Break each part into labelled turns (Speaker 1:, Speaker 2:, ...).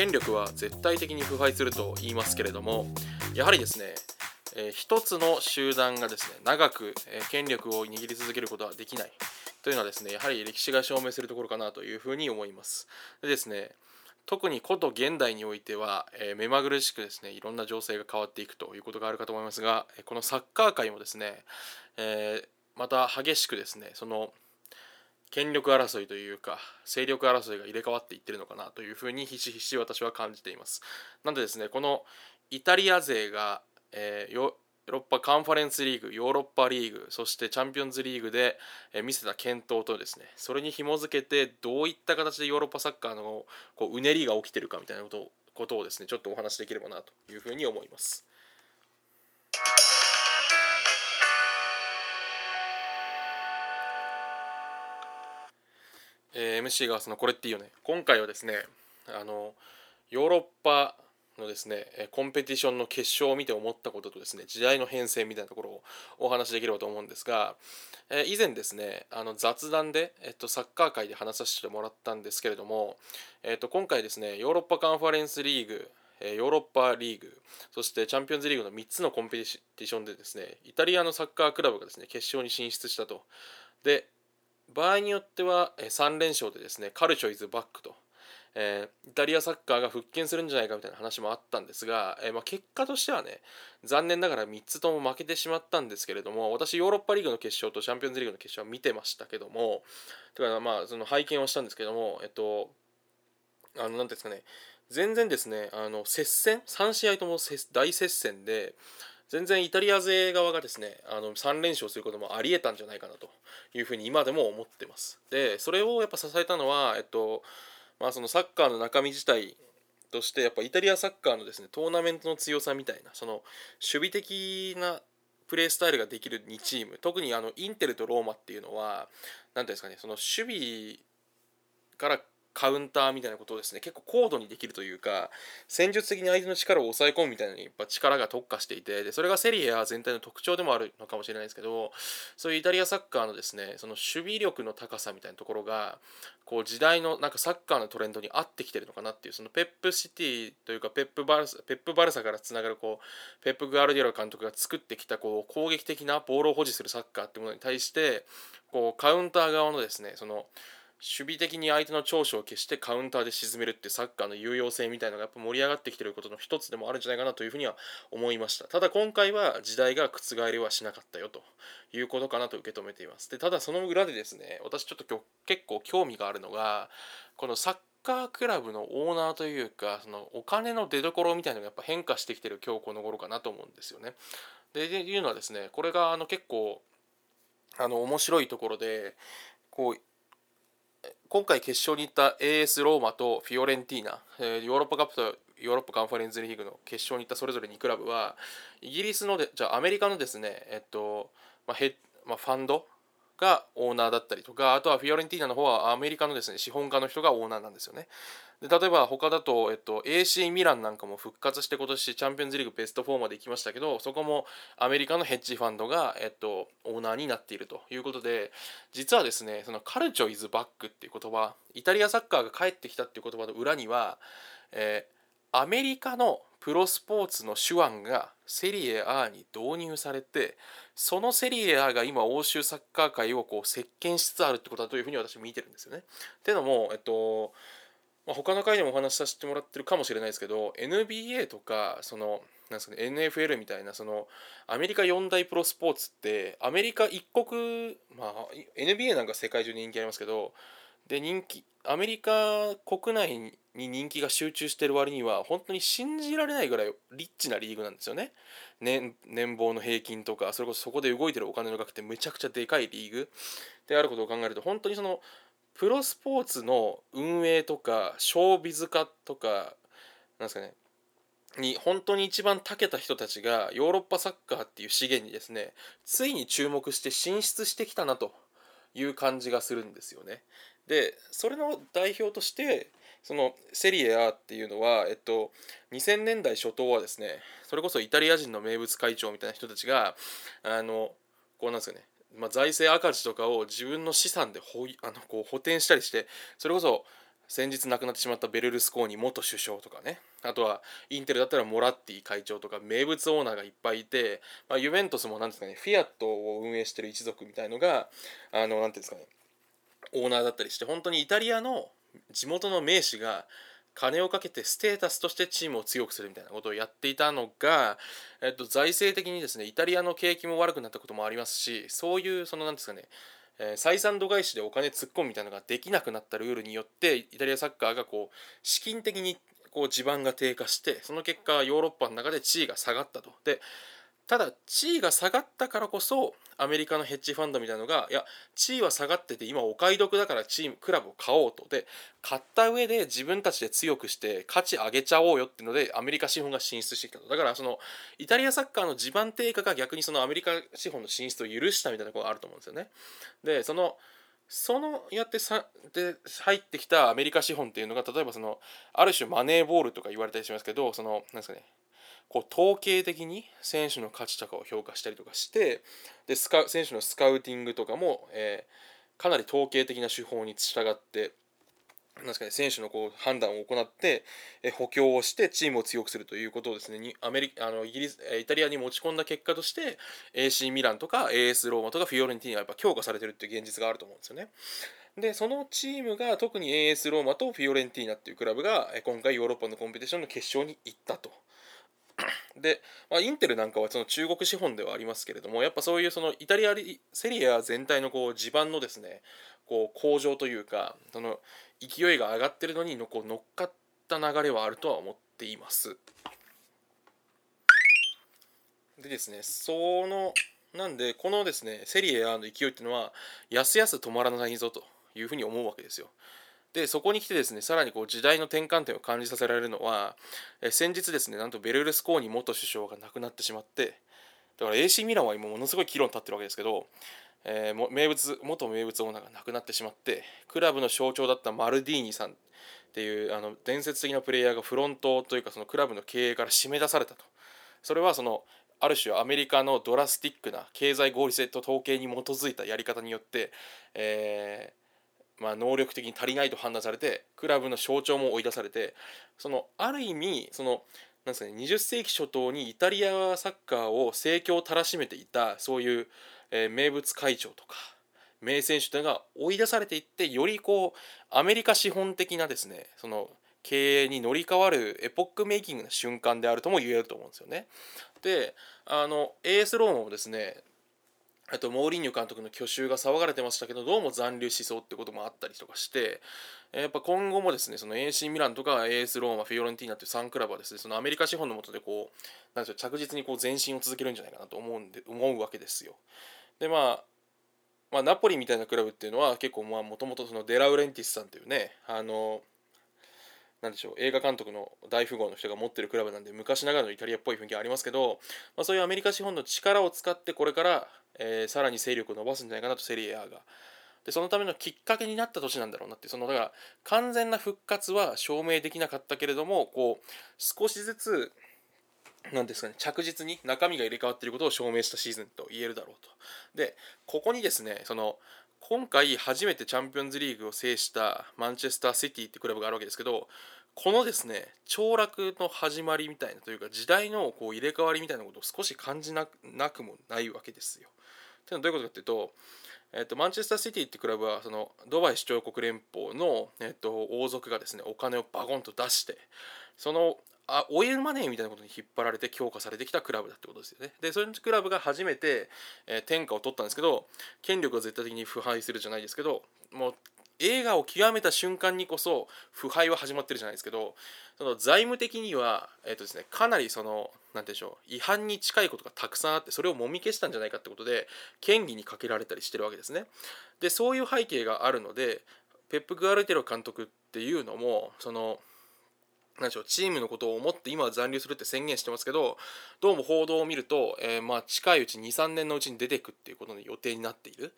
Speaker 1: 権力は絶対的に腐敗すると言いますけれどもやはりですねえー、一つの集団がですね長く、え、権力を握り続けることはできないというのはですねやはり歴史が証明するところかなというふうに思います。でですね特に古都現代においては、えー、目まぐるしくですねいろんな情勢が変わっていくということがあるかと思いますがこのサッカー界もですね、えー、また激しくですねその権力争いというか勢力争いが入れ替わっていってるのかなというふうにひしひし私は感じていますなのでですねこのイタリア勢が、えー、ヨーロッパカンファレンスリーグヨーロッパリーグそしてチャンピオンズリーグでえ見せた健闘とですねそれに紐づけてどういった形でヨーロッパサッカーのこううねりが起きてるかみたいなことをことをですねちょっとお話しできればなというふうに思います。えー、MC がそのこれっていいよね今回はですねあのヨーロッパのですねコンペティションの決勝を見て思ったこととですね時代の変遷みたいなところをお話しできればと思うんですが、え以前ですねあの雑談で、えっと、サッカー界で話させてもらったんですけれども、えっと、今回ですねヨーロッパカンファレンスリーグヨーロッパリーグそしてチャンピオンズリーグの3つのコンペティションでですねイタリアのサッカークラブがですね決勝に進出したと。で場合によっては3連勝でですねカルチョイズバックとえー、イタリアサッカーが復権するんじゃないかみたいな話もあったんですが、えー、まあ、結果としてはね残念ながら3つとも負けてしまったんですけれども私ヨーロッパリーグの決勝とチャンピオンズリーグの決勝は見てましたけどもだからまあその拝見をしたんですけどもえっとあの何ですかね全然ですねあの接戦3試合とも大接戦で全然イタリア勢側がですねあの3連勝することもありえたんじゃないかなと。いうふうに今でも思ってます。でそれをやっぱ支えたのはえっとまあ、そのサッカーの中身自体としてやっぱイタリアサッカーのですねトーナメントの強さみたいなその守備的なプレースタイルができる2チーム特にあのインテルとローマっていうのは何ていうんですかねその守備からカウンターみたいなことをですね。結構高度にできるというか戦術的に相手の力を抑え込むみたいなにやっぱ力が特化していてでそれがセリエ A 全体の特徴でもあるのかもしれないですけどそういうイタリアサッカーのですねその守備力の高さみたいなところがこう時代のなんかサッカーのトレンドに合ってきてるのかなっていうそのペップシティというかペップバルサペップバルサからつながるこうペップ・グアルディオラ監督が作ってきたこう攻撃的なボールを保持するサッカーってものに対してこうカウンター側のですねその守備的に相手の長所を消してカウンターで沈めるってサッカーの有用性みたいなのがやっぱ盛り上がってきてることの一つでもあるんじゃないかなというふうには思いました。ただ今回は時代が覆りはしなかったよということかなと受け止めています。でただその裏でですね私ちょっと今日結構興味があるのがこのサッカークラブのオーナーというかそのお金の出どころみたいなのがやっぱ変化してきてる今日この頃かなと思うんですよね。でいうのはですねこれがあの結構あの面白いところでこう今回決勝に行った AS ローマとフィオレンティーナ、えー、ヨーロッパカップとヨーロッパカンファレンスリーグの決勝に行ったそれぞれ2クラブはイギリスのでじゃあアメリカのですねえっと、まあヘまあ、ファンドがオーナーだったりとかあとはフィオレンティーナの方はアメリカのですね資本家の人がオーナーなんですよね。で例えば他だと、えっと、AC ミランなんかも復活して今年チャンピオンズリーグベスト4まで行きましたけどそこもアメリカのヘッジファンドが、えっと、オーナーになっているということで実はですねそのカルチョイズバックっていう言葉イタリアサッカーが帰ってきたっていう言葉の裏には、えー、アメリカのプロスポーツの手腕がセリエ A に導入されてそのセリエ A が今欧州サッカー界をこう席巻しつつあるってことだというふうに私見てるんですよね。っていうのも、えっとまあ、他の回でもお話しさせてもらってるかもしれないですけど NBA とかそのなんですかね NFL みたいなそのアメリカ四大プロスポーツってアメリカ一国まあ NBA なんか世界中に人気ありますけどで人気アメリカ国内に人気が集中してる割には本当に信じられないぐらいリッチなリーグなんですよね。年年俸の平均とかそれこそそこで動いてるお金の額ってめちゃくちゃでかいリーグであることを考えると本当にそのプロスポーツの運営とかショービズ化とかなんですかねに本当に一番長けた人たちがヨーロッパサッカーっていう資源にですねついに注目して進出してきたなという感じがするんですよね。でそれの代表としてそのセリエ A っていうのは、えっと、2000年代初頭はですねそれこそイタリア人の名物会長みたいな人たちがあのこうなんですかねまあ、財政赤字とかを自分の資産でほあのこう補填したりしてそれこそ先日亡くなってしまったベルルスコーニ元首相とかね。あとはインテルだったらモラッティ会長とか名物オーナーがいっぱいいて、まあ、ユベントスも何ですかねフィアットを運営してる一族みたいのがあの何ていうんですかねオーナーだったりして本当にイタリアの地元の名士が金をかけてステータスとしてチームを強くするみたいなことをやっていたのが、えっと、財政的にですねイタリアの景気も悪くなったこともありますしそういうその何ですかねえ、採算度外視でお金突っ込むみたいなのができなくなったルールによってイタリアサッカーがこう資金的にこう地盤が低下してその結果ヨーロッパの中で地位が下がったと。でただ地位が下がったからこそアメリカのヘッジファンドみたいなのがいや地位は下がってて今お買い得だからチームクラブを買おうと。で買った上で自分たちで強くして価値上げちゃおうよっていうのでアメリカ資本が進出してきたと。だからそのイタリアサッカーの地盤低下が逆にそのアメリカ資本の進出を許したみたいなことがあると思うんですよね。でそのそのやってさで入ってきたアメリカ資本っていうのが例えばそのある種マネーボールとか言われたりしますけどそのなんですかねこう統計的に選手の価値とかを評価したりとかしてでスカ選手のスカウティングとかも、えー、かなり統計的な手法に従ってなんですかね、選手のこう判断を行って、え補強をしてチームを強くするということをですねにアメリあのイギリスイタリアに持ち込んだ結果として AC ミランとか AS ローマとかフィオレンティーナがやっぱ強化されてるっていう現実があると思うんですよね。でそのチームが特に AS ローマとフィオレンティーナっていうクラブが今回ヨーロッパのコンペティションの決勝に行ったと。で、まあ、インテルなんかはその中国資本ではありますけれどもやっぱそういうそのイタリアセリア全体のこう地盤のですねこう向上というかその勢いが上がってるのにのこう乗っかった流れはあるとは思っています。でですねそのなんでこのですねセリエ A の勢いっていうのはやすやす止まらないぞというふうに思うわけですよ。でそこに来てですねさらにこう時代の転換点を感じさせられるのはえ先日ですねなんとベルルスコーニ元首相が亡くなってしまってだから AC ミランは今ものすごい議論立ってるわけですけど、えー、名物元名物オーナーが亡くなってしまってクラブの象徴だったマルディーニさんっていうあの伝説的なプレイヤーがフロントというかそのクラブの経営から締め出されたと。それはそのある種アメリカのドラスティックな経済合理性と統計に基づいたやり方によって、えまあ、能力的に足りないと判断されてクラブの象徴も追い出されてそのある意味そのなんすかね20世紀初頭にイタリアサッカーを盛況をたらしめていたそういう、えー、名物会長とか名選手というのが追い出されていってよりこうアメリカ資本的なですねその経営に乗り換わるエポックメイキングな瞬間であるとも言えると思うんですよね。であの AS ローマもですねあとモーリーニョ監督の去就が騒がれてましたけどどうも残留しそうってこともあったりとかしてやっぱ今後もですねその AC ミランとか AS ローマフィオレンティーナという3クラブはですねそのアメリカ資本のもとでこうなんでしょう着実にこう前進を続けるんじゃないかなと思うんで思うわけですよ。でまあまあ、ナポリみたいなクラブっていうのは結構まあもともとそのデラウレンティスさんというねあのなんでしょう映画監督の大富豪の人が持ってるクラブなんで昔ながらのイタリアっぽい雰囲気ありますけど、まあ、そういうアメリカ資本の力を使ってこれからえー、さらに勢力を伸ばすんじゃないかなとセリエ A が。でそのためのきっかけになった年なんだろうなってそのだから完全な復活は証明できなかったけれどもこう少しずつなんですかね着実に中身が入れ替わっていることを証明したシーズンと言えるだろうと。でここにですねその今回初めてチャンピオンズリーグを制したマンチェスター・シティってクラブがあるわけですけどこのですね凋落の始まりみたいなというか時代のこう入れ替わりみたいなことを少し感じなくもないわけですよ。というのはどういうことかというと、えっと、マンチェスターシティってクラブはそのドバイ首長国連邦の、えっと、王族がですねお金をバゴンと出してそのあオイルマネーみたいなことに引っ張られて強化されてきたクラブだってことですよね。で、そういうクラブが初めて、えー、天下を取ったんですけど、権力が絶対的に腐敗するじゃないですけど、もう映画を極めた瞬間にこそ腐敗は始まってるじゃないですけどその財務的には、えーとですね、かなりその何て言うんでしょう違反に近いことがたくさんあってそれをもみ消したんじゃないかってことで権利にかけられたりしてるわけですね。でそういう背景があるのでペップ・グアルテロ監督っていうのもその何でしょうチームのことを思って今は残留するって宣言してますけどどうも報道を見ると、えー、まあ近いうち23年のうちに出ていくっていうことの予定になっている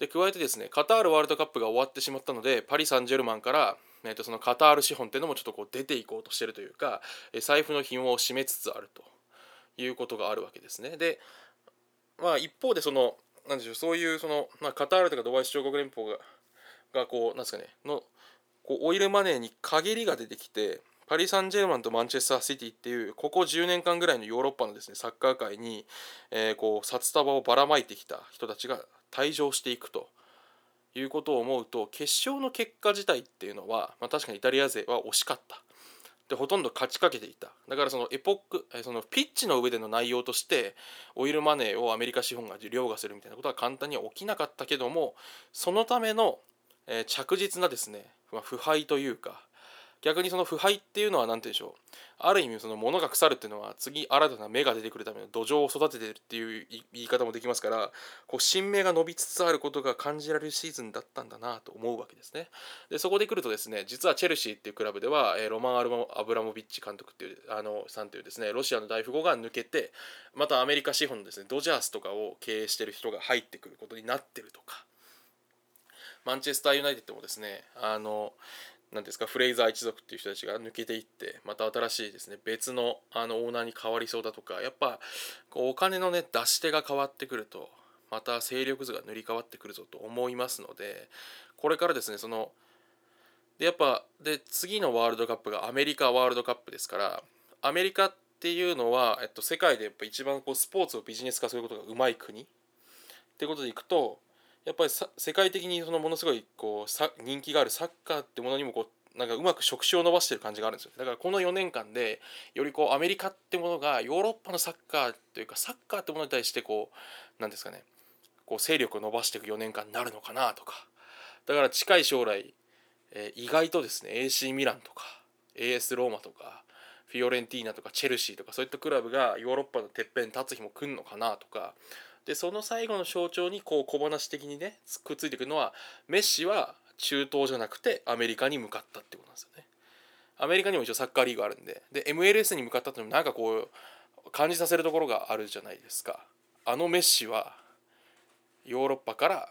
Speaker 1: で加えてですねカタールワールドカップが終わってしまったのでパリ・サンジェルマンからえー、とそのカタール資本っていうのもちょっとこう出ていこうとしてるというか、え財布の紐を締めつつあるということがあるわけですね。でまあ一方でそのなんでしょうそういうその、まあ、カタールとかドバイ首長国連邦ががこうなんですかねのこうオイルマネーに陰りが出てきてパリ・サンジェルマンとマンチェスター・シティっていうここ10年間ぐらいのヨーロッパのですねサッカー界に、えー、こう札束をばらまいてきた人たちが退場していくということを思うと決勝の結果自体っていうのは、まあ、確かにイタリア勢は惜しかった。でほとんど勝ちかけていた。だからそのエポックそのピッチの上での内容としてオイルマネーをアメリカ資本が凌駕するみたいなことは簡単には起きなかったけどもそのための、えー、着実なですね、まあ、腐敗というか逆にその腐敗っていうのは何て言うんでしょう。ある意味その物が腐るっていうのは次新たな芽が出てくるための土壌を育ててるっていう言い方もできますからこう新芽が伸びつつあることが感じられるシーズンだったんだなと思うわけですね。でそこで来るとですね実はチェルシーっていうクラブでは、えロマン・アルアブラモビッチ監督っていうあのさんというですねロシアの大富豪が抜けてまたアメリカ資本のですねドジャースとかを経営してる人が入ってくることになってるとか。マンチェスターユナイテッドもですねあの何ですかフレイザー一族っていう人たちが抜けていってまた新しいですね別のあのオーナーに変わりそうだとかやっぱこうお金のね出し手が変わってくるとまた勢力図が塗り替わってくるぞと思いますのでこれからですねそのでやっぱで次のワールドカップがアメリカワールドカップですからアメリカっていうのは、えっと、世界でやっぱ一番こうスポーツをビジネス化することがうまい国ってことでいくとやっぱりさ世界的にそのものすごいこうさ人気があるサッカーってものにもこうなんかうまく触手を伸ばしてる感じがあるんですよ。だからこの4年間でよりこうアメリカってものがヨーロッパのサッカーというかサッカーってものに対してこうなんですかねこう勢力を伸ばしていく4年間になるのかなとか。だから近い将来、えー、意外とですね AC ミランとか AS ローマとかフィオレンティーナとかチェルシーとかそういったクラブがヨーロッパのてっぺんに立つ日も来るのかなとかでその最後の象徴にこう小話的にねくっついてくるのはメッシは中東じゃなくてアメリカに向かったってことなんですよね。アメリカにも一応サッカーリーグあるんでで MLS に向かったってのもなんかこう感じさせるところがあるじゃないですか。あのメッシはヨーロッパから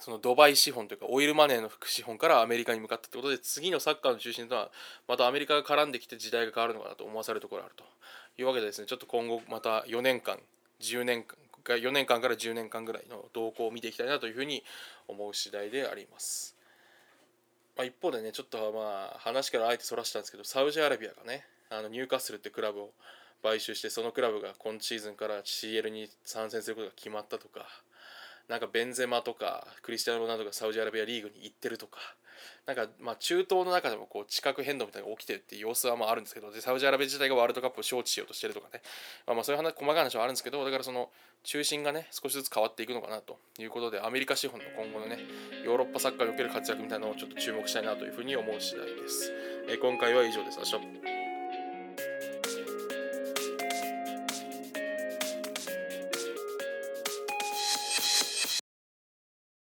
Speaker 1: そのドバイ資本というかオイルマネーの副資本からアメリカに向かったってことで次のサッカーの中心とはまたアメリカが絡んできて時代が変わるのかなと思わされるところがあるというわけでですねちょっと今後また4年間10年間4年間から10年間ぐらいの動向を見ていきたいなというふうに思う次第であります。まあ、一方でねちょっとまあ話からあえてそらしたんですけどサウジアラビアがねあのニューカッスルってクラブを買収してそのクラブが今シーズンから CL に参戦することが決まったとかなんかベンゼマとかクリスティアノ・ロナウドがサウジアラビアリーグに行ってるとかなんかまあ中東の中でもこう地殻変動みたいなのが起きてるっていう様子はまああるんですけどでサウジアラビア自体がワールドカップを招致しようとしてるとかね、まあ、まあそういう話細かい話はあるんですけどだからその中心がね少しずつ変わっていくのかなということでアメリカ資本の今後のねヨーロッパサッカーにおける活躍みたいなのをちょっと注目したいなというふうに思う次第です、え、今回は以上です。明日